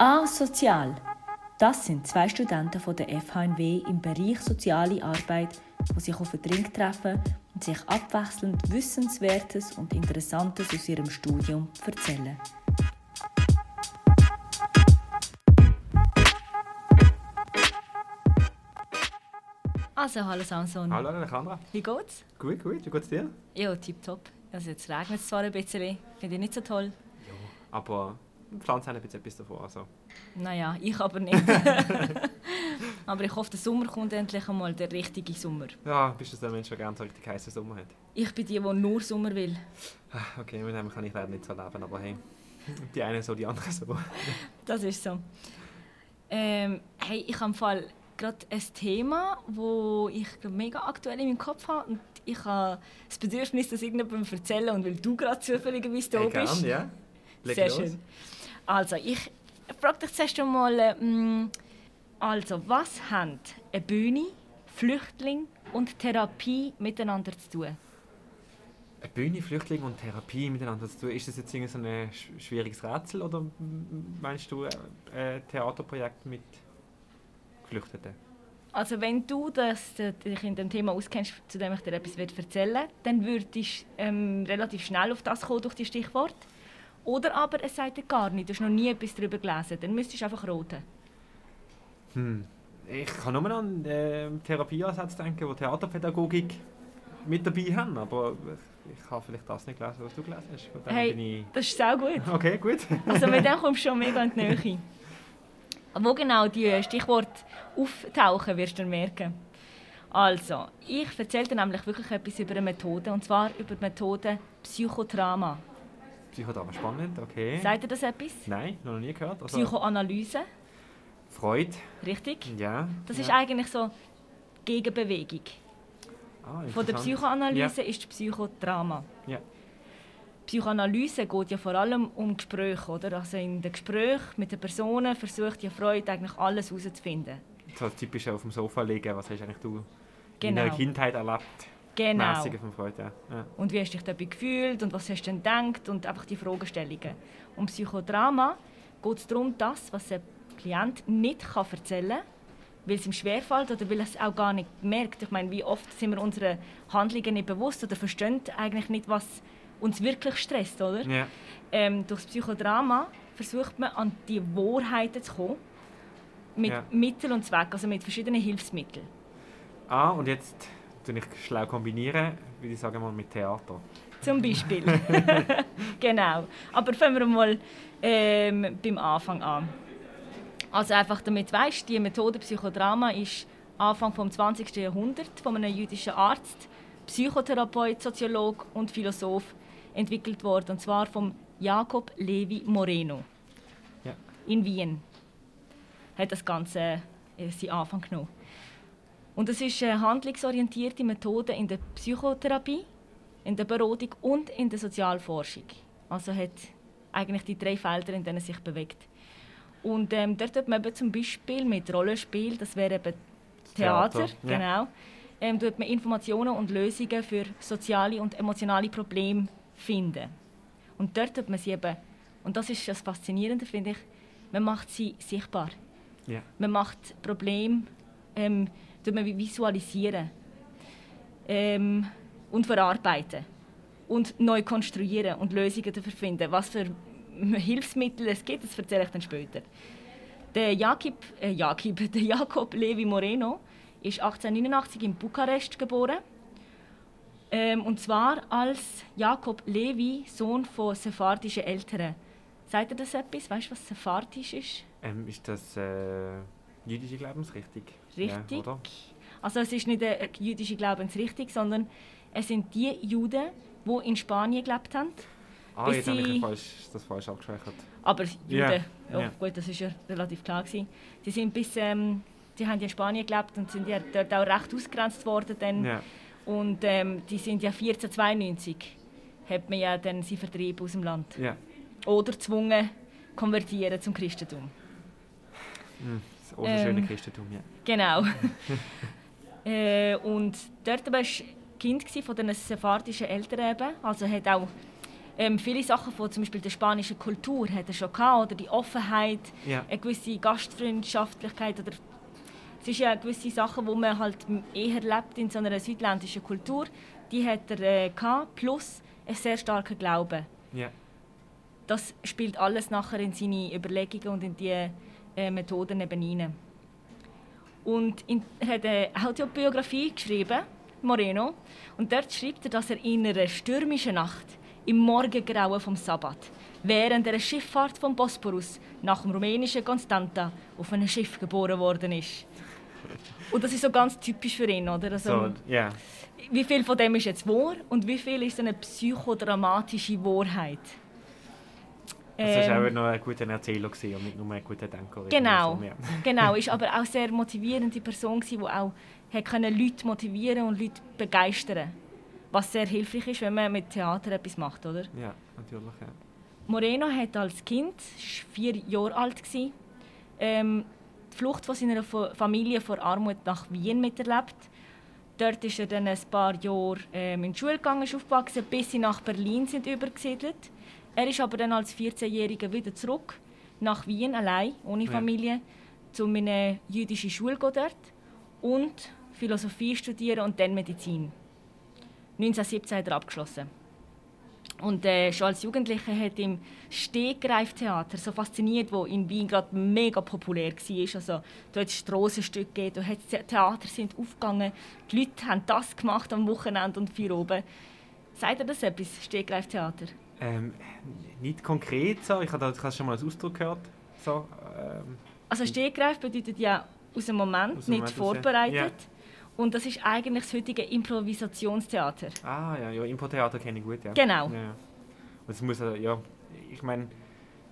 Asozial. Das sind zwei Studenten von der FHNW im Bereich Soziale Arbeit, die sich auf den Drink treffen und sich abwechselnd Wissenswertes und Interessantes aus ihrem Studium erzählen. Also, hallo Samson. Hallo Alejandra. Wie geht's? Gut, gut. Wie geht's dir? Ja, tipptopp. Also jetzt regnet es zwar ein bisschen, finde ich nicht so toll. Ja, aber Pflanzen haben etwas davon. Also. Naja, ich aber nicht. aber ich hoffe, der Sommer kommt endlich einmal, der richtige Sommer. Ja, bist du der Mensch, der gerne so richtig heißen Sommer hat? Ich bin die, die nur Sommer will. Ah, okay, mit dem kann ich leider nicht so leben, aber hey, die einen so, die anderen so. das ist so. Ähm, hey, ich habe im Fall gerade ein Thema, das ich mega aktuell in meinem Kopf habe. Und ich habe das Bedürfnis, das irgendjemandem zu erzählen. Und weil du gerade zufälligerweise da hey, bist. Gern, ja. Leg Sehr los. schön. Also, ich frage dich zuerst einmal, ähm, also, was haben eine Bühne, Flüchtling und Therapie miteinander zu tun? Eine Bühne, Flüchtling und Therapie miteinander zu tun. Ist das jetzt irgendwie so ein sch- schwieriges Rätsel oder meinst du äh, ein Theaterprojekt mit Geflüchteten? Also wenn du das, äh, dich in dem Thema auskennst, zu dem ich dir etwas erzählen will, dann würdest du ähm, relativ schnell auf das kommen durch die Stichwort. Oder aber es sagt dir gar nicht, du hast noch nie etwas darüber gelesen, dann müsstest du einfach roten. Hm. Ich kann nur noch an äh, Therapieansätze denken, wo Theaterpädagogik mit dabei haben, aber ich habe vielleicht das nicht gelesen, was du gelesen hast. Von Hey. ich... Das ist sehr gut. Okay, gut. Also mit dem kommst du schon mega in die Nähe. Wo genau die Stichworte auftauchen, wirst du merken. Also, ich erzähle dir nämlich wirklich etwas über eine Methode, und zwar über die Methode Psychodrama. Psychodrama, spannend, okay. Sagt dir das etwas? Nein, noch nie gehört. Also, Psychoanalyse, Freud, richtig? ja. Das ja. ist eigentlich so Gegenbewegung. ah, Von der. Psychoanalyse ist die Psychodrama. Ja. Psychoanalyse geht ja vor allem um Gespräche, oder? Also in den Gesprächen mit den Personen versucht ja Freud eigentlich alles herauszufinden. Ja. So typisch auf dem Sofa liegen, was hast eigentlich du in Genau. deiner Kindheit erlebt? Genau. Mäßige von Freud, ja. ja. Und wie hast du dich dabei gefühlt und was hast du denn gedacht und einfach die Fragestellungen. Und Psychodrama geht es darum, das, was der Klient nicht kann erzählen kann, weil es ihm schwerfällt oder weil er es auch gar nicht merkt. Ich meine, wie oft sind wir unseren Handlungen nicht bewusst oder verstehen eigentlich nicht, was uns wirklich stresst, oder? ja. Ähm, durch das Psychodrama versucht man an die Wahrheiten zu kommen, mit Ja. Mittel und Zweck, also mit verschiedenen Hilfsmitteln. Ah, und jetzt ich schlau kombinieren, würde ich sagen mal mit Theater. Zum Beispiel. genau. Aber fangen wir mal ähm, beim Anfang an. Also einfach damit du weißt, die Methode Psychodrama ist Anfang vom 20. Jahrhundert von einem jüdischen Arzt, Psychotherapeut, Soziolog und Philosoph entwickelt worden. Und zwar vom Jakob Levi Moreno Ja. in Wien. Hat das Ganze äh, seinen Anfang genommen. Und es ist eine handlungsorientierte Methode in der Psychotherapie, in der Beratung und in der Sozialforschung. Also hat eigentlich die drei Felder, in denen es sich bewegt. Und ähm, dort tut man eben zum Beispiel mit Rollenspiel, das wäre eben Theater, Theater, ja. genau, ähm, tut man Informationen und Lösungen für soziale und emotionale Probleme finden. Und dort tut man sie eben, und das ist das Faszinierende, finde ich, man macht sie sichtbar. Ja. Man macht Probleme, ähm, visualisieren ähm, und verarbeiten und neu konstruieren und Lösungen dafür finden. Was für Hilfsmittel es gibt, das erzähle ich dann später. Der Jakob, äh, Jakob, der Jakob Levi Moreno ist 1889 in Bukarest geboren. Ähm, und zwar als Jakob Levi, Sohn von sephardischen Eltern. Sagt ihr das etwas? Weißt du, was sephardisch ist? Ähm, ist das äh, jüdische Glaubensrichtung? Richtig. Ja? Also es ist nicht der jüdische Glaubensrichtung, sondern es sind die Juden, die in Spanien gelebt haben. Ah, jetzt habe ich falsch, das falsch abgespeichert. Aber Juden, ja, ja. gut, das ist ja relativ klar gewesen. Sie sind bis, ähm, die haben in Spanien gelebt und sind ja dort auch recht ausgegrenzt worden. Dann. Ja. Und ähm, die sind ja 1492 hat man ja dann sie vertrieben aus dem Land Ja. oder gezwungen konvertieren zum Christentum. Hm, das oberschöne Ähm. Christentum, ja. Genau. äh, und dort war Kind gsi von den sephardischen Eltern eben, also hat auch Ähm, viele Sachen von zum Beispiel der spanischen Kultur hat er schon gehabt, oder die Offenheit, Ja. eine gewisse Gastfreundschaftlichkeit oder es ist ja gewisse Sachen, wo man halt eher lebt in so einer südländischen Kultur, die hat er äh, gehabt, plus ein sehr starker Glaube. Ja. Das spielt alles nachher in seine Überlegungen und in die Methoden eben hinein. Und in, er hat eine Autobiografie geschrieben, Moreno, und dort schreibt er, dass er in einer stürmischen Nacht im Morgengrauen vom Sabbat während der Schifffahrt vom Bosporus nach dem rumänischen Constanta auf einem Schiff geboren worden ist. Und das ist so ganz typisch für ihn, oder? Also, So, ja. Wie viel von dem ist jetzt wahr und wie viel ist eine psychodramatische Wahrheit? Das war Ähm, auch noch ein guter Erzähler gewesen und nicht nur ein guter Denker. Genau, ja. genau. Ist aber auch sehr motivierende Person die auch hat können Leute motivieren und Leute begeistern, was sehr hilfreich ist, wenn man mit Theater etwas macht, oder? ja, natürlich. Ja. Moreno hat als Kind, vier Jahre alt gsi, ähm, die Flucht von seiner Fa- Familie vor Armut nach Wien miterlebt. Dort ist er dann ein paar Jahre ähm, in die Schule gegangen, ist aufgewachsen, bis sie nach Berlin sind übergesiedelt. Er ist aber dann als 14-Jähriger wieder zurück nach Wien allein, ohne Ja. Familie, zu einer jüdischen Schule dort und Philosophie studieren und dann Medizin. 1917 hat er abgeschlossen. Und äh, schon als Jugendlicher hat ihm Stegreiftheater so fasziniert, wo in Wien gerade mega populär war. Also, da hat es Strassenstücke gegeben, da hat es Theater sind aufgegangen. Die Leute haben das gemacht am Wochenende und vier oben. Sagt ihr das etwas, Stegreiftheater? Ähm, nicht konkret so, ich habe da- ich habe schon mal als Ausdruck gehört. So, ähm, Also Stegreif bedeutet ja aus dem Moment, Aus dem nicht Moment vorbereitet. ja. Und das ist eigentlich das heutige Improvisationstheater. ah ja, ja Impro-Theater kenne ich gut, ja. Genau. Ja. Und es muss, ja, ich meine,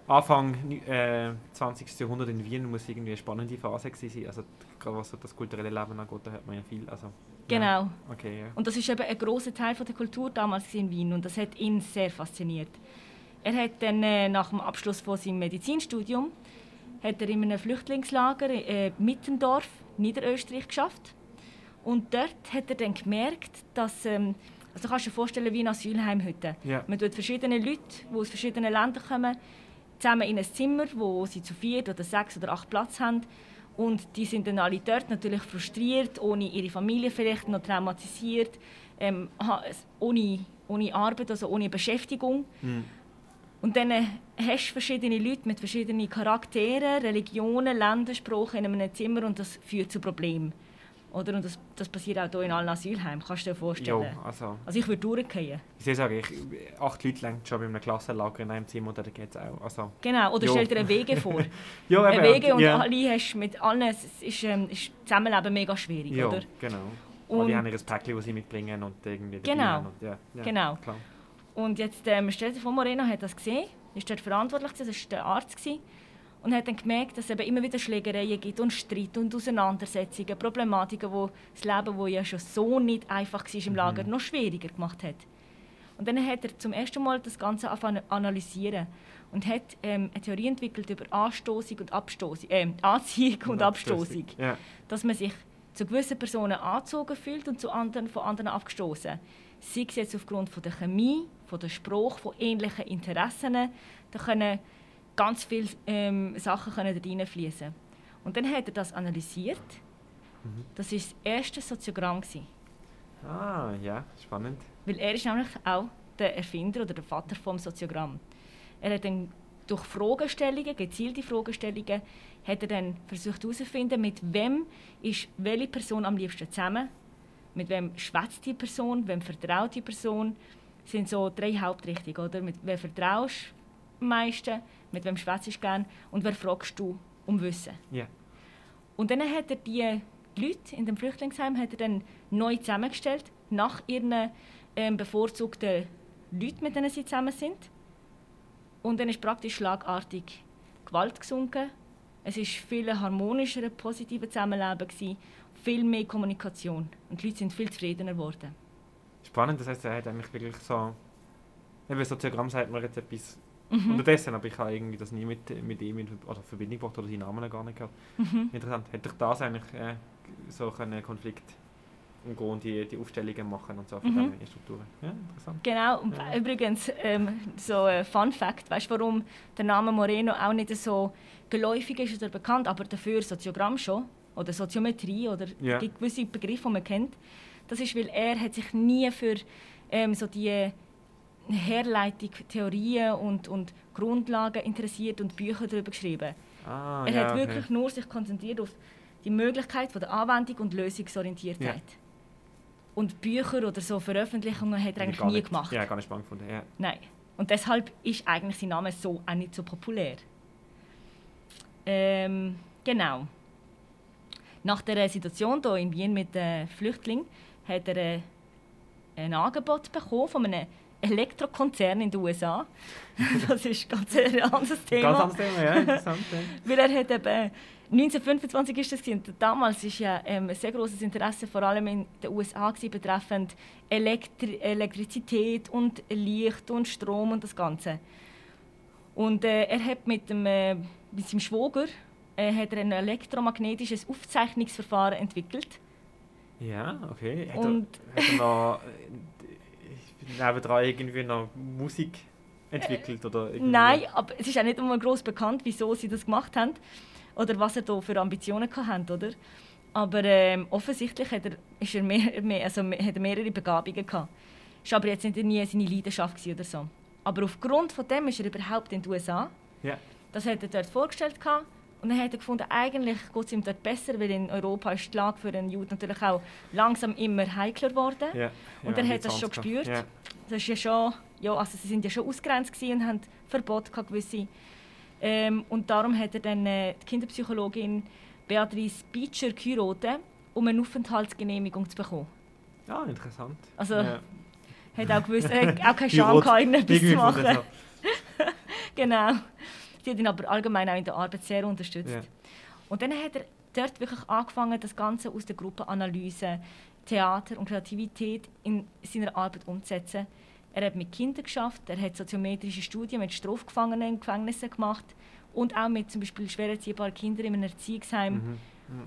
Anfang äh, 20. Jahrhundert in Wien muss irgendwie eine spannende Phase gewesen sein. Also gerade was so das kulturelle Leben angeht, da hört man ja viel. Also, Genau. Ja. Okay, ja. Und das ist eben ein großer Teil von der Kultur damals in Wien und das hat ihn sehr fasziniert. Er hat dann äh, nach dem Abschluss von seinem Medizinstudium hat er in einem Flüchtlingslager äh, Mittendorf, Niederösterreich, geschafft. Und dort hat er dann gemerkt, dass ähm, also du kannst dir vorstellen wie ein Asylheim heute. Ja. Man tut verschiedene Leute, die aus verschiedenen Ländern kommen, zusammen in ein Zimmer, wo sie zu vier oder sechs oder acht Platz haben. Und die sind dann alle dort natürlich frustriert, ohne ihre Familie vielleicht noch traumatisiert, ähm, ohne, ohne Arbeit, also ohne Beschäftigung. Mhm. Und dann äh, hast du verschiedene Leute mit verschiedenen Charakteren, Religionen, Ländersprachen in einem Zimmer und das führt zu Problemen. Oder? Und das, das passiert auch hier in allen Asylheimen, kannst du dir vorstellen. Jo, also, Also ich würde durchgehen. ich sagen, ich, acht Leute lang schon bei einem Klassenlager in einem Zimmer, da geht es auch. Also, Genau, oder Jo. stell dir einen Wege vor. ja, Ein Wege und ja. alle hast mit allen, es ist, ähm, ist Zusammenleben mega schwierig, Ja, oder? genau. Und- Alle haben ihr Päckchen, das sie mitbringen und irgendwie Genau. Und, ja, ja, Genau. Klar. Und jetzt, ähm, stell dir vor, Moreno hat das gesehen, ist dort verantwortlich, gewesen, das war der Arzt, gewesen, und hat dann gemerkt, dass es eben immer wieder Schlägereien gibt und Streit und Auseinandersetzungen, Problematiken, wo das Leben, das ja schon so nicht einfach war im Lager, noch schwieriger gemacht hat. Und dann hat er zum ersten Mal das Ganze angefangen analysieren und hat ähm, eine Theorie entwickelt über Anstoßung und Abstoßung, äh, Anziehung und Abstoßung Ja, dass man sich zu gewissen Personen angezogen fühlt und zu anderen von anderen abgestoßen. Sei es jetzt aufgrund von der Chemie, von der Spruch, von ähnlichen Interessen, da können ganz viele ähm, Sachen können da reinfließen. Und dann hat er das analysiert. Das war das erste Soziogramm. gewesen. ah, ja, spannend. Weil er ist nämlich auch der Erfinder oder der Vater vom Soziogramm. Er hat dann durch Fragestellungen, gezielte Fragestellungen, hat er dann versucht herauszufinden, mit wem ist welche Person am liebsten zusammen, mit wem schwätzt die Person, wem vertraut die Person. Das sind so drei Hauptrichtungen, oder? Mit wem vertraust du am meisten, mit wem schwätzt du gern und wer fragst du um Wissen. Ja. Und dann hat er die Leute in dem Flüchtlingsheim hat er dann neu zusammengestellt, nach ihren ähm, bevorzugten Leuten, mit denen sie zusammen sind. Und dann ist praktisch schlagartig Gewalt gesunken. Es war viel harmonischer, positiver Zusammenleben, gewesen, viel mehr Kommunikation. Und die Leute sind viel zufriedener geworden. Spannend, das heißt, er hat eigentlich wirklich so. Eben, Soziogramm sagt mir jetzt etwas Mhm. unterdessen, aber ich habe irgendwie das nie mit, mit ihm in oder Verbindung gebracht oder seinen Namen gar nicht gehört. Mhm. Interessant. Hätte ich das eigentlich äh, so einen Konflikt umgehen, die, die Aufstellungen machen und so von Mhm. diesen Strukturen. Ja, interessant. Genau, und Ja. übrigens, ähm, so ein Fun Fact, weißt du, warum der Name Moreno auch nicht so geläufig ist oder bekannt, aber dafür Soziogramm schon, oder Soziometrie, oder Ja. gewisse Begriffe, die man kennt. Das ist, weil er hat sich nie für ähm, so die Herleitung, Theorien und, und Grundlagen interessiert und Bücher darüber geschrieben. Ah, er ja, hat okay. wirklich nur sich konzentriert auf die Möglichkeit von der Anwendung und Lösungsorientiertheit. Und Bücher oder so Veröffentlichungen hat er eigentlich nie nicht- gemacht. Ja, gar nicht spannend gefunden. Ja. Nein. Und deshalb ist eigentlich sein Name so auch nicht so populär. Ähm, genau. Nach der Situation hier in Wien mit den Flüchtlingen hat er äh, ein Angebot bekommen von einem Elektrokonzern in den USA. das ist ganz ein anderes Thema. Ganz anderes Thema, ja, interessant. Weil er hat eben, 1925 ist das und damals ist ja ähm, ein sehr großes Interesse vor allem in den USA gewesen, betreffend Elektri Elektrizität und Licht und Strom und das Ganze. Und äh, er hat mit, dem, äh, mit seinem Schwager äh, hat er ein elektromagnetisches Aufzeichnungsverfahren entwickelt. Ja, okay. Hat Und- er, hat er noch nebendran irgendwie noch Musik entwickelt? Oder irgendwie? Nein, aber es ist auch nicht einmal groß bekannt, wieso sie das gemacht haben oder was er da für Ambitionen hatten, oder? Aber ähm, offensichtlich hat er, ist er mehr, mehr, also hat er mehrere Begabungen gehabt. Ist aber jetzt nicht nie seine Leidenschaft oder so. Aber aufgrund von dem ist er überhaupt in den USA. Ja. Das hat er dort vorgestellt gehabt. Und dann hat er gefunden, eigentlich geht es ihm dort besser, weil in Europa ist die Lage für einen Juden natürlich auch langsam immer heikler geworden. Ja. Und ja, er hat das schon 20er. gespürt. Ja. Das ist ja schon, ja, also sie sind ja schon ausgrenzt und haben Verbot gehabt, gewisse. Ähm, und darum hat er dann äh, die Kinderpsychologin Beatrice Beecher geheiratet, um eine Aufenthaltsgenehmigung zu bekommen. Ah, interessant. Also, ja. Hat auch gewusst, äh, auch keine Scham gehabt, irgendetwas zu machen. Genau. Sie hat ihn aber allgemein auch in der Arbeit sehr unterstützt. Ja. Und dann hat er dort wirklich angefangen, das Ganze aus der Gruppenanalyse, Theater und Kreativität in seiner Arbeit umzusetzen. Er hat mit Kindern geschafft, er hat soziometrische Studien mit Strafgefangenen in Gefängnissen gemacht und auch mit zum Beispiel schwer erziehbaren Kindern in einem Erziehungsheim. Mhm.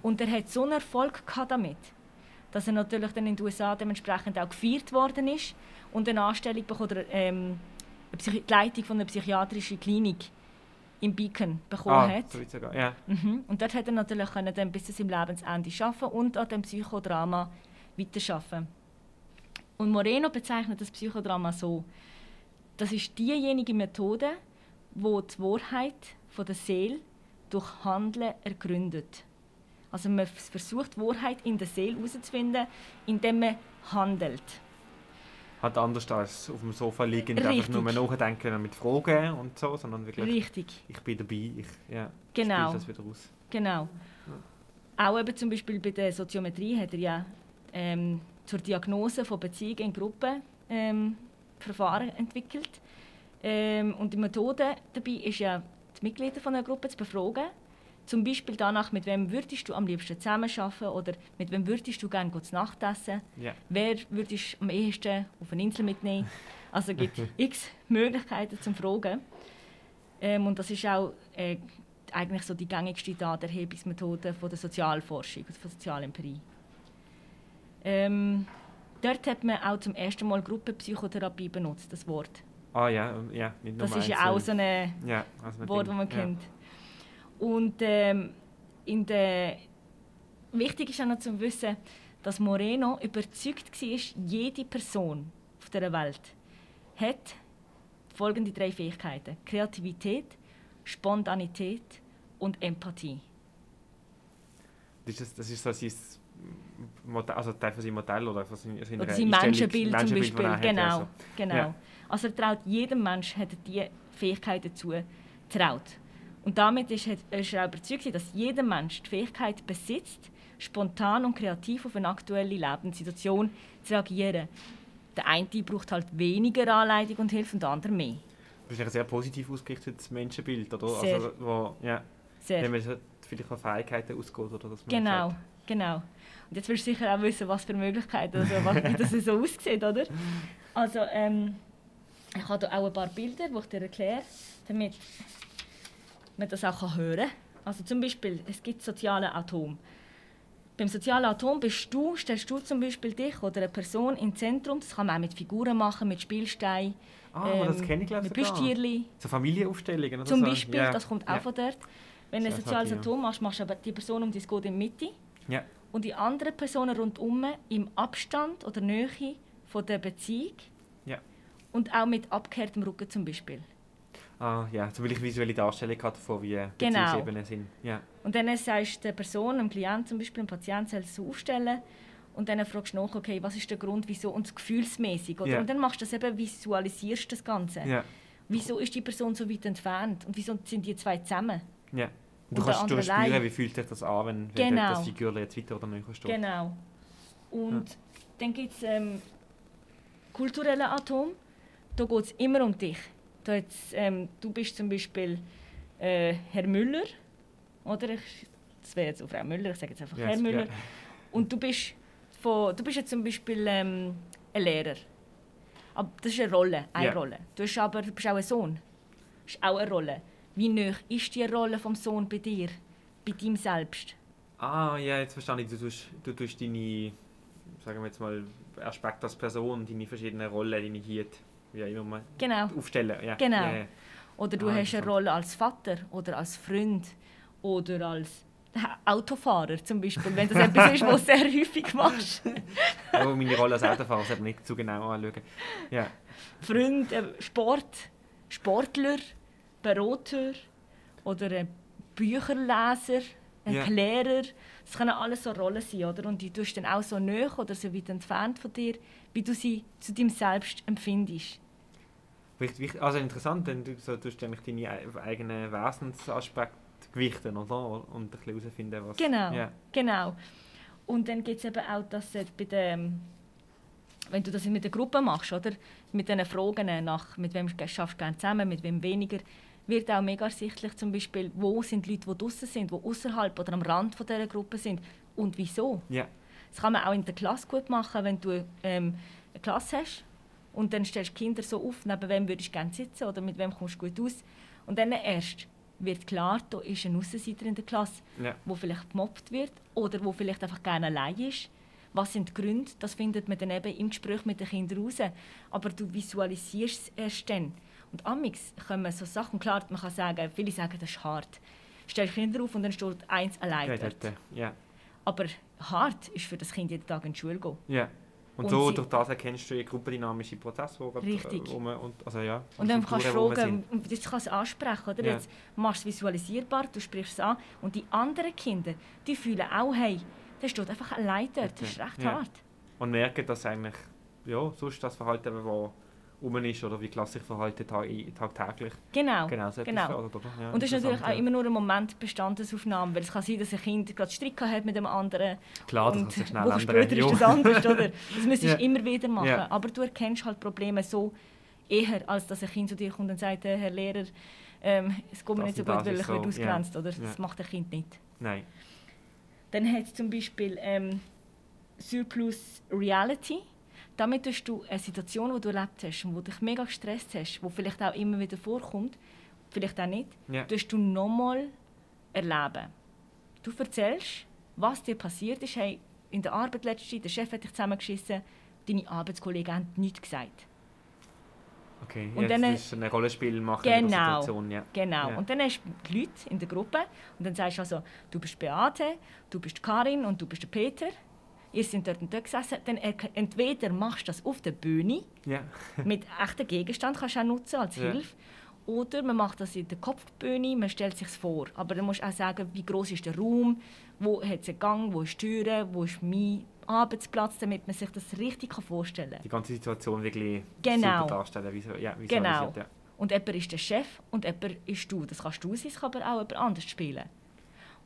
Und er hat so einen Erfolg gehabt damit, dass er natürlich dann in den USA dementsprechend auch gefeiert worden ist und eine Anstellung bekommen, oder, ähm, die Leitung von einer psychiatrischen Klinik in Beacon bekommen Ah, hat. so weit sogar. Ja. Mhm. Und dort hat er natürlich können dann bis zu seinem Lebensende arbeiten und an dem Psychodrama weiterarbeiten. Und Moreno bezeichnet das Psychodrama so, das ist diejenige Methode, wo die Wahrheit von der Seele durch Handeln ergründet. Also man versucht, die Wahrheit in der Seele herauszufinden, indem man handelt. Hat anders als auf dem Sofa liegend einfach Richtig. nur mehr nachdenken mit Fragen und so, sondern wirklich, Richtig, ich bin dabei, ich ja, Genau. das wieder aus. genau. Auch eben zum Beispiel bei der Soziometrie hat er ja ähm, zur Diagnose von Beziehungen in Gruppen ähm, Verfahren entwickelt. Ähm, und die Methode dabei ist ja, die Mitglieder von einer Gruppe zu befragen. Zum Beispiel danach, mit wem würdest du am liebsten zusammenarbeiten oder mit wem würdest du gerne zu Nacht essen. Ja. Wer würdest du am ehesten auf eine Insel mitnehmen? Also es gibt x Möglichkeiten zum Fragen. Ähm, und das ist auch äh, eigentlich so die gängigste Datenerhebungsmethode von der Sozialforschung, also von Sozialempirie. Ähm, dort hat man auch zum ersten Mal Gruppenpsychotherapie benutzt, das Wort. Ah ja, ähm, ja, nicht Das ist ja auch so ein ja, also Wort, das man ja. Und ähm, in der wichtig ist auch noch zu wissen, dass Moreno überzeugt war, jede Person auf der Welt hat folgende drei Fähigkeiten: Kreativität, Spontanität und Empathie. Das ist, das ist so sein Modell, also Teil von seinem Modell oder von seiner Oder sein Einstellung- Menschenbild zum Menschenbild, Beispiel. hat, genau. also. genau. Ja. Also er traut jedem Menschen hat er diese Fähigkeit dazu traut. Und damit ist, er überzeugt, dass jeder Mensch die Fähigkeit besitzt, spontan und kreativ auf eine aktuelle Lebenssituation zu reagieren. Der eine braucht halt weniger Anleitung und Hilfe und der andere mehr. Das ist ein sehr positiv ausgerichtetes Menschenbild, oder? Sehr. Also, wo, ja, Sehr. wenn man vielleicht von Fähigkeiten ausgeht, oder man Genau, sagt, genau. Und jetzt willst du sicher auch wissen, was für Möglichkeiten, also was, wie das so aussieht, oder? Also, ähm, ich habe hier auch ein paar Bilder, die ich dir erkläre, damit man das auch hören kann. Also zum Beispiel, es gibt soziale Atome. Beim sozialen Atom bist du, stellst du zum Beispiel dich oder eine Person ins Zentrum. Das kann man auch mit Figuren machen, mit Spielsteinen. Ah, das kenne ich glaube Mit ich sogar. Plüschtierli. So Familienaufstellungen Zum so. Beispiel, ja. das kommt auch Ja. von dort. Wenn du ein soziales ja. Atom machst, machst du aber die Person um dich geht in die Mitte. Ja. Und die anderen Personen rundum im Abstand oder Nähe von der Beziehung. Und auch mit abgekehrtem Rücken zum Beispiel. Ah, ja, so will ich visuelle Darstellung hatte davon, wie Genau. Beziehungsebenen sind. Ja. Und dann sagst du der Person, dem Klient zum Beispiel, dem Patienten, soll es so aufstellen. Und dann fragst du nach, okay, was ist der Grund, wieso, und gefühlsmäßig. Oder? Ja. Und dann machst du das eben, visualisierst du das Ganze. Ja. Wieso ist die Person so weit entfernt? Und wieso sind die zwei zusammen? ja. Und du kannst spüren, wie fühlt sich das an, wenn, wenn Genau. das Figur jetzt weiter oder näher steht. Genau. Und dann gibt es ähm, kulturelle Atom. Da geht es immer um dich. Da jetzt, ähm, du bist zum Beispiel äh, Herr Müller. Oder? Ich, das wäre jetzt auch Frau Müller, ich sage jetzt einfach Ja, Herr Müller. ja. Und du bist, von, du bist jetzt zum Beispiel ähm, ein Lehrer. Aber das ist eine Rolle, eine Ja. Rolle. Du bist aber du bist auch ein Sohn. Das ist auch eine Rolle. Wie nah ist die Rolle vom Sohn bei dir? Bei ihm selbst? Ah, ja, jetzt verstehe ich. Du tust, du tust deine, sagen wir jetzt mal, Aspekte als Person, deine verschiedenen Rollen, deine Hiet, wie auch immer man Genau. aufstellen. Ja. Genau. Ja, ja. Oder du Ah, hast eine. Rolle als Vater oder als Freund oder als Autofahrer zum Beispiel, wenn das etwas ist, was du sehr häufig machst. Aber meine Rolle als Autofahrer sollte nicht zu genau anschauen. Ja. Freund, äh, Sport, Sportler, Berater oder ein Bücherleser, ein Ja. Lehrer. Das können alles so Rollen sein, oder? Und die tust dann auch so nahe oder so weit entfernt von dir, wie du sie zu deinem Selbst empfindest. Also interessant, denn du so, tust eigentlich deine ei- eigenen Wesensaspekte gewichten, oder? Und ein bisschen herausfinden, was... Genau, Ja. genau. Und dann gibt es eben auch, dass bei den, wenn du das mit der Gruppe machst, oder? mit diesen Fragen nach, mit wem schaffst du gerne zusammen, mit wem weniger, wird auch mega ersichtlich zum Beispiel, wo sind die Leute, die draußen sind, die außerhalb oder am Rand von dieser Gruppe sind und wieso. Ja. Das kann man auch in der Klasse gut machen, wenn du ähm, eine Klasse hast und dann stellst du die Kinder so auf, neben wem würdest du gerne sitzen oder mit wem kommst du gut aus. Und dann erst wird klar, da ist ein Aussenseiter in der Klasse, Ja. wo vielleicht gemobbt wird oder wo vielleicht einfach gerne allein ist. Was sind die Gründe? Das findet man dann eben im Gespräch mit den Kindern raus. Aber du visualisierst es erst dann. Und amix kommen so Sachen, klar, man kann sagen, viele sagen, das ist hart. Stellst Kinder auf und dann steht eins allein Ja, dort, ja. Aber hart ist für das Kind jeden Tag in die Schule gehen. ja. Und, Und so, durch das erkennst du die gruppendynamische Prozesse, wo, Richtig. äh, wo man, und, also ja, Und dann kannst du fragen, jetzt kannst du es ansprechen, oder? Ja. Jetzt machst du es visualisierbar, du sprichst es an. Und die anderen Kinder, die fühlen auch, hey, der steht einfach allein dort, das ist recht Ja. hart. Und merken, dass eigentlich, ja, sonst das Verhalten, das rum ist, oder wie sich verhalten tag, tagtäglich, Genau. genau so genau. fördert, oder? Ja, Und das ist natürlich auch immer nur eine Momentbestandesaufnahme, weil es kann sein, dass ein Kind gerade Streit hat mit dem anderen Klar, das und kann sich schnell Wochen ändern. später Ja. ist das anders, oder? Das müsstest du Ja. immer wieder machen. Ja. Aber du erkennst halt Probleme so eher, als dass ein Kind zu dir kommt und sagt, äh, Herr Lehrer, ähm, es geht mir nicht so gut, weil ich werde so, ja. ausgrenzt, oder? Das macht ein Kind nicht. Nein. Dann hat es zum Beispiel ähm, Surplus Reality. Damit tust du eine Situation, die du erlebt hast und die dich mega gestresst hast, die vielleicht auch immer wieder vorkommt, vielleicht auch nicht, tust du nochmal erleben. Du erzählst, was dir passiert ist. Hey, in der Arbeit letzte Zeit, der Chef hat dich zusammengeschissen, deine Arbeitskollegen haben nichts gesagt. Okay, Und ja, dann- ist ein Rollenspiel machen Genau. Situation, ja. Genau. Ja. Und dann hast du die Leute in der Gruppe und dann sagst du also, du bist Beate, du bist Karin und du bist der Peter. Ihr seid dort und dort gesessen. Dann entweder machst du das auf der Bühne Ja. mit echten Gegenstand, kannst du auch nutzen als Ja. Hilfe. Oder man macht das in der Kopfbühne, man stellt sich vor. Aber dann musst du auch sagen, wie groß ist der Raum, wo hat es einen Gang, wo ist die Tür, wo ist mein Arbeitsplatz, damit man sich das richtig vorstellen kann. Die ganze Situation wirklich Genau. super darstellen. Wie, so- ja, Genau. Ja. Und jemand ist der Chef und jemand ist du. Das kannst du sein, kann aber auch jemand anders spielen.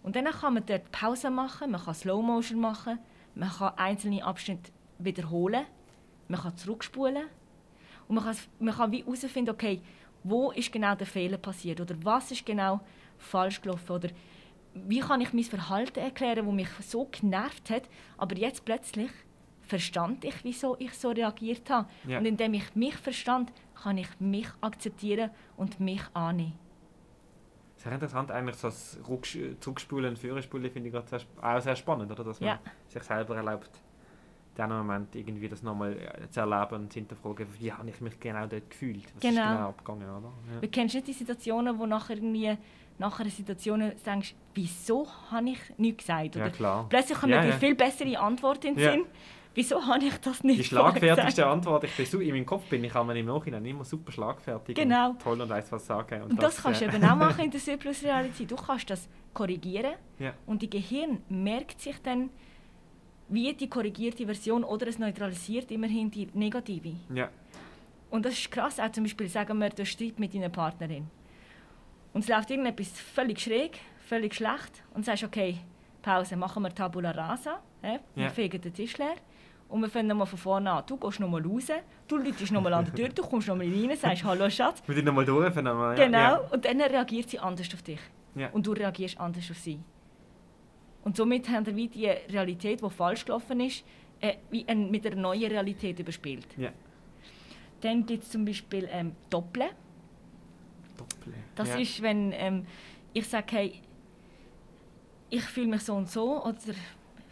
Und dann kann man dort Pause machen, man kann Slow Motion machen, man kann einzelne Abschnitte wiederholen, man kann zurückspulen und man kann, man kann wie herausfinden, okay, wo ist genau der Fehler passiert oder was ist genau falsch gelaufen oder wie kann ich mein Verhalten erklären, das mich so genervt hat, aber jetzt plötzlich verstand ich, wieso ich so reagiert habe. Ja. Und indem ich mich verstand, kann ich mich akzeptieren und mich annehmen. Sehr interessant, eigentlich so das Zurückspulen und Führerspulen finde ich gerade sehr, auch sehr spannend, oder? Dass man Ja. sich selber erlaubt, in diesem Moment irgendwie das nochmal äh, zu erleben und zu hinterfragen, wie habe ich mich genau dort gefühlt? Was ist Genau. genau abgegangen, oder? Ja. Du kennst nicht die Situationen, wo nachher irgendwie nach einer Situation denkst, wieso habe ich nichts gesagt? ja, Oder klar. plötzlich kommt Ja, dir ja. viel bessere Antwort in den Ja. Sinn. Wieso habe ich das nicht Die schlagfertigste Antwort, ich bin so, in meinem Kopf bin ich aber im Nachhinein immer super schlagfertig Genau. und toll und weiss was sagen. Und das, kannst du äh, eben auch machen in der Surplus-Realität. Du kannst das korrigieren Ja. und die Gehirn merkt sich dann, wie die korrigierte Version oder es neutralisiert immerhin die negative. Ja, Und das ist krass, auch zum Beispiel, sagen wir, du Streit mit deiner Partnerin. Und es läuft irgendetwas völlig schräg, völlig schlecht und sagst, okay, Pause, machen wir Tabula Rasa, hä? wir Ja. fegen den Tisch leer und wir fangen nochmal von vorne an. Du gehst nochmal raus, du läutest nochmal an der Tür, du kommst nochmal rein, sagst «Hallo Schatz». mit ihnen nochmal durch. Ja, Genau, Ja. und dann reagiert sie anders auf dich. Ja. Und du reagierst anders auf sie. Und somit haben wir die Realität, die falsch gelaufen ist, äh, wie ein, mit einer neuen Realität überspielt. Ja. Dann gibt es zum Beispiel ähm, Doppeln. Doppel. Das ja. ist, wenn ähm, ich sage, hey, ich fühle mich so und so oder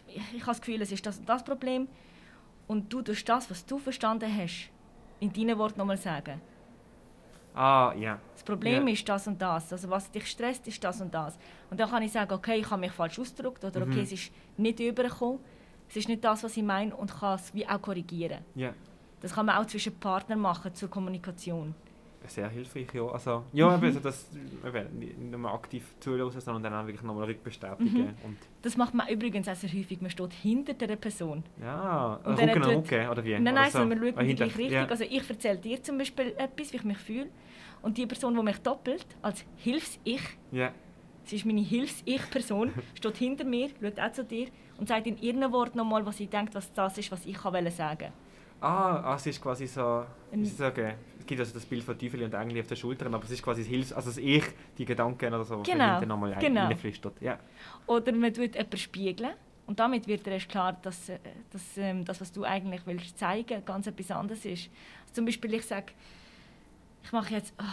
ich, ich habe das Gefühl, es ist das und das Problem und du durch das, was du verstanden hast, in deinen Worten nochmal sagen. Ah, ja. Das Problem Ja. ist das und das. Also was dich stresst, ist das und das. Und dann kann ich sagen, okay, ich habe mich falsch ausgedrückt oder okay, Mhm. es ist nicht übergekommen. Es ist nicht das, was ich meine und kann es wie auch korrigieren. Ja. Das kann man auch zwischen Partnern machen zur Kommunikation. Sehr hilfreich, ja. Also, ja, eben, also das eben, nicht nur aktiv zuhören, sondern dann auch wirklich nochmal rückbestätigen. Mhm. Und, Das macht man übrigens auch sehr häufig. Man steht hinter der Person. ja, Und an tut- Rücken, oder wie? Nein, nein, so. sondern man schaut gleiche Richtung. Ja. Also ich erzähle dir zum Beispiel etwas, wie ich mich fühle. Und die Person, die mich doppelt, als Hilfs-Ich, ja. sie ist meine Hilfs-Ich-Person, steht hinter mir, schaut auch zu dir und sagt in ihren Worten nochmal, was sie denkt, was das ist, was ich kann sagen Ah, ah, es ist quasi so, Ein- sagen, es gibt also das Bild von Teufel und Engel auf den Schultern, aber es ist quasi das Hilfs-, also das Ich, die Gedanken oder so, was Genau, hinten nochmal genau. reinflüstert. Ja. Oder man tut jemanden spiegeln. Und damit wird erst klar, dass, äh, dass ähm, das, was du eigentlich willst zeigen, ganz etwas anderes ist. Also zum Beispiel, ich sage, ich mache jetzt, ah,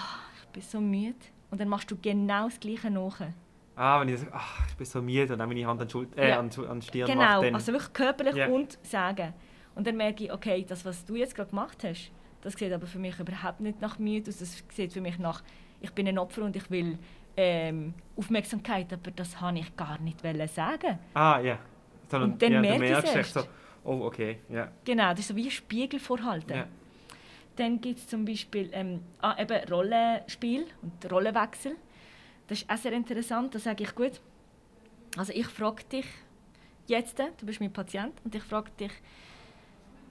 ich bin so müde. Und dann machst du genau das Gleiche nach. Ah, wenn ich sage, ach, ich bin so müde und dann meine Hand an die, Schul äh, Ja. an, an Stirn Genau, mache, dann... also wirklich körperlich Ja. und sagen. Und dann merke ich, okay, das, was du jetzt gerade gemacht hast, das sieht aber für mich überhaupt nicht nach müde aus. Das sieht für mich nach, ich bin ein Opfer und ich will ähm, Aufmerksamkeit, aber das habe ich gar nicht sagen. ah, ja. Sondern, Und dann ja, merke ich es so, oh, okay, ja. Genau, das ist so wie ein Spiegel vorhalten. ja. Dann gibt es zum Beispiel ähm, ah, eben Rollenspiel und Rollenwechsel. Das ist auch sehr interessant. Da sage ich, gut, also ich frage dich jetzt, du bist mein Patient, und ich frage dich,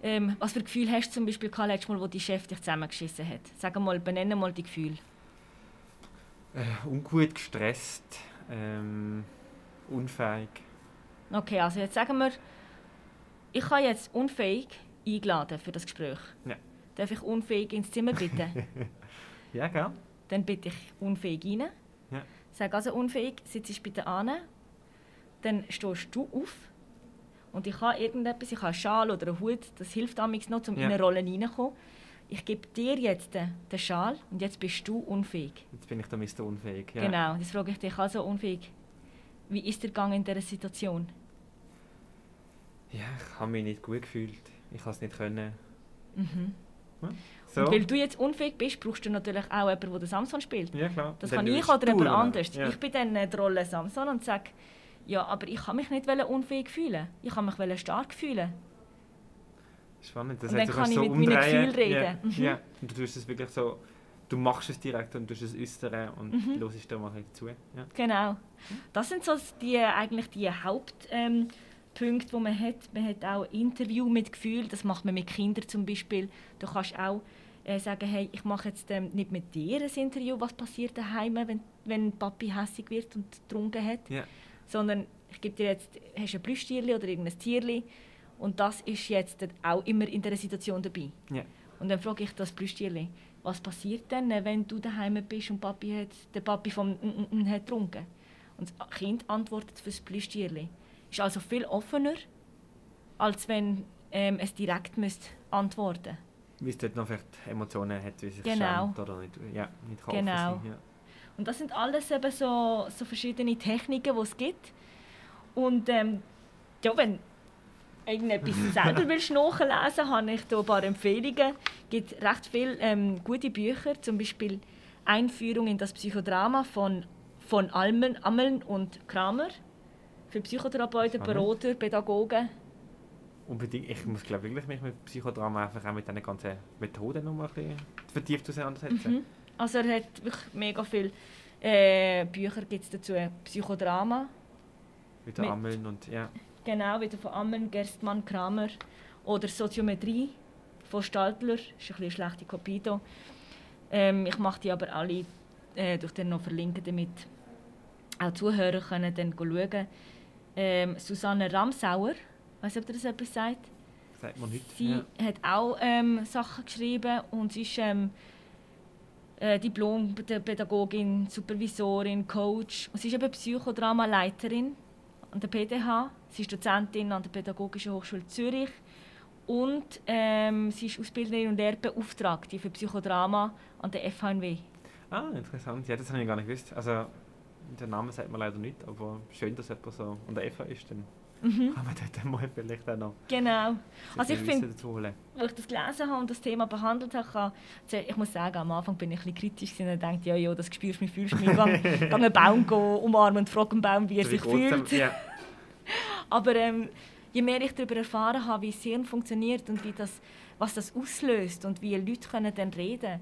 ähm, was für Gefühl hast du zum Beispiel gehabt, letztes Mal, wo dein Chef dich zusammengeschissen hat? Sag mal, benenne mal die Gefühle. Äh, ungut, gestresst, ähm, unfähig. Okay, also jetzt sagen wir, ich habe jetzt unfähig eingeladen für das Gespräch. Ja. Darf ich unfähig ins Zimmer bitten? Ja, gell? Dann bitte ich unfähig rein. Ja. Sag also unfähig, sitz dich bitte an. Dann stehst du auf. Und ich habe irgendetwas, ich habe einen Schal oder einen Hut, das hilft amigs noch, um Ja. in eine Rolle reinzukommen. Ich gebe dir jetzt den, den Schal und jetzt bist du unfähig. Jetzt bin ich der Mr. Unfähig. Ja. Genau, jetzt frage ich dich also unfähig. Wie ist der Gang in dieser Situation? Ja, ich habe mich nicht gut gefühlt. Ich habe es nicht können. Mhm. So. Und weil du jetzt unfähig bist, brauchst du natürlich auch jemanden, der den Samson spielt. ja, klar. Das Dann kann ich oder jemand anders. Ja. Ich bin dann die Rolle Samson und sage, ja, aber ich kann mich nicht unfähig fühlen. Ich kann mich stark fühlen. Spannend. Das Und dann kann ich so mit meinen umdrehen. Gefühlen Ja, reden. Mhm. ja. Und du tust es wirklich so, du machst es direkt und tust es äußern und Mhm. hörst dir mal zu. Ja. Genau. Das sind so die, eigentlich die Hauptpunkte, ähm, Punkte, die man hat. Man hat auch Interview mit Gefühl. Das macht man mit Kindern zum Beispiel. Du kannst auch äh, sagen, hey, ich mache jetzt ähm, nicht mit dir ein Interview, was passiert daheim, wenn, wenn Papi hässig wird und getrunken hat, Ja. Sondern ich gebe dir jetzt, hast ein Plüschtierli oder irgendein Tierli und das ist jetzt auch immer in der Situation dabei. Ja. Und dann frage ich das Plüschtierli, was passiert denn, wenn du daheim bist und Papi hat, der Papi vom N -N -N hat getrunken? Und das Kind antwortet für das Plüschtierli. Ist also viel offener, als wenn ähm, es direkt müsste antworten Wie es dort noch vielleicht Emotionen hat, wie es sich Genau. schämt oder nicht, ja, nicht kann Genau. sein. Ja. Und das sind alles eben so, so verschiedene Techniken, die es gibt. Und ähm, ja, wenn irgendetwas selber willst nachlesen habe ich hier ein paar Empfehlungen. Es gibt recht viele ähm, gute Bücher, zum Beispiel Einführung in das Psychodrama von, von Almen, Ammeln und Kramer. Für Psychotherapeuten, Berater, Pädagogen. Unbedingt. Ich muss glaube wirklich mich mit Psychodrama einfach auch mit diesen ganzen Methoden noch mal ein bisschen vertieft auseinandersetzen. Mhm. Also er hat wirklich mega viele äh, Bücher gibt es dazu. Psychodrama. Wieder mit, Ammeln und ja. Genau, wieder von Ammeln, Gerstmann, Kramer. Oder Soziometrie von Staltler. Das ist ein eine schlechte Kopie hier. Ähm, ich mache die aber alle äh, durch den noch verlinken, damit auch Zuhörer können dann schauen. Ähm, Susanne Ramsauer, weiß ob ihr das etwas sagt? Sagt man nicht. Sie ja. hat auch ähm, Sachen geschrieben und sie ist ähm, äh, Diplom-Pädagogin, Supervisorin, Coach. Sie ist eben Psychodramaleiterin an der PDH. Sie ist Dozentin an der Pädagogischen Hochschule Zürich. Und ähm, sie ist Ausbilderin und Lehrbeauftragte für Psychodrama an der FHNW. Ah, interessant. Ja, das habe ich gar nicht gewusst. Also, den Namen sagt man leider nicht, aber schön, dass jemand so an der FH ist. Dann mhm. kann man dort mal vielleicht auch noch Genau. Also ich finde, als ich das gelesen habe und das Thema behandelt habe, ich muss sagen, am Anfang bin ich ein bisschen kritisch und dachte, ja, ja, das spürst du mich, fühlst du mich. Ich gehe einen Baum umarmen und frage einen Baum, wie er sich fühlt. Ja. Aber ähm, je mehr ich darüber erfahren habe, wie das Hirn funktioniert und wie das, was das auslöst und wie Leute können dann reden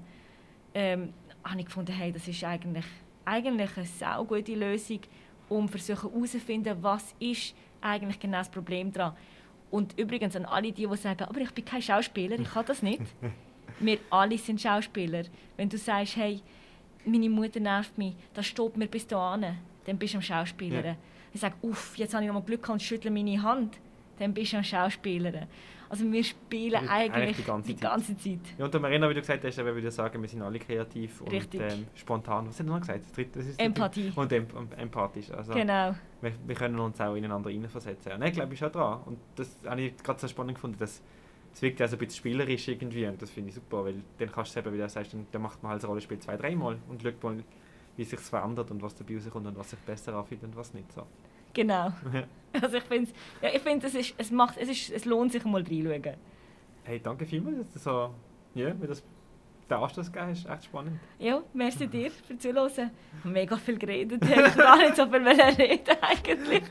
ähm, habe ich gefunden, hey, das ist eigentlich, eigentlich eine sehr gute Lösung, um versuchen herauszufinden, was ist eigentlich genau das Problem daran. Und übrigens an alle die, die sagen, aber ich bin kein Schauspieler, ich kann das nicht. Wir alle sind Schauspieler. Wenn du sagst, hey, meine Mutter nervt mich, das stoppt mir bis dahin, dann bist du ein Schauspieler. Ja. Ich sage, uff, jetzt habe ich noch mal Glück und schüttle meine Hand, dann bist du ein Schauspieler. Also wir spielen eigentlich, eigentlich die, ganze, die ganze Zeit. Ja, und Marina, wie du gesagt hast, würde ich sagen, wir sind alle kreativ und ähm, spontan. Was hast du noch gesagt? Das ist Empathie. Und emp empathisch. Also genau. Wir, wir, können uns auch ineinander hineinversetzen. Und ich glaube, ich schon dran. Und das habe ich gerade so spannend gefunden, dass es wirkt also ein bisschen spielerisch irgendwie und das finde ich super, weil dann kannst du eben, wie du sagst, dann, macht man halt das Rollenspiel zwei, dreimal und schaut mal, wie sich es verändert und was dabei rauskommt und was sich besser anfühlt und was nicht so. Genau. Also ich finde, ja, ich find, es, ist, es, macht, es, ist, es lohnt sich mal reinschauen. Hey, danke vielmals, dass du so, ja, mir das den Anstoß gegeben hast. Echt spannend. Ja, merci dir für Zuhören. Mega viel geredet. Ich habe gar nicht so viel reden eigentlich.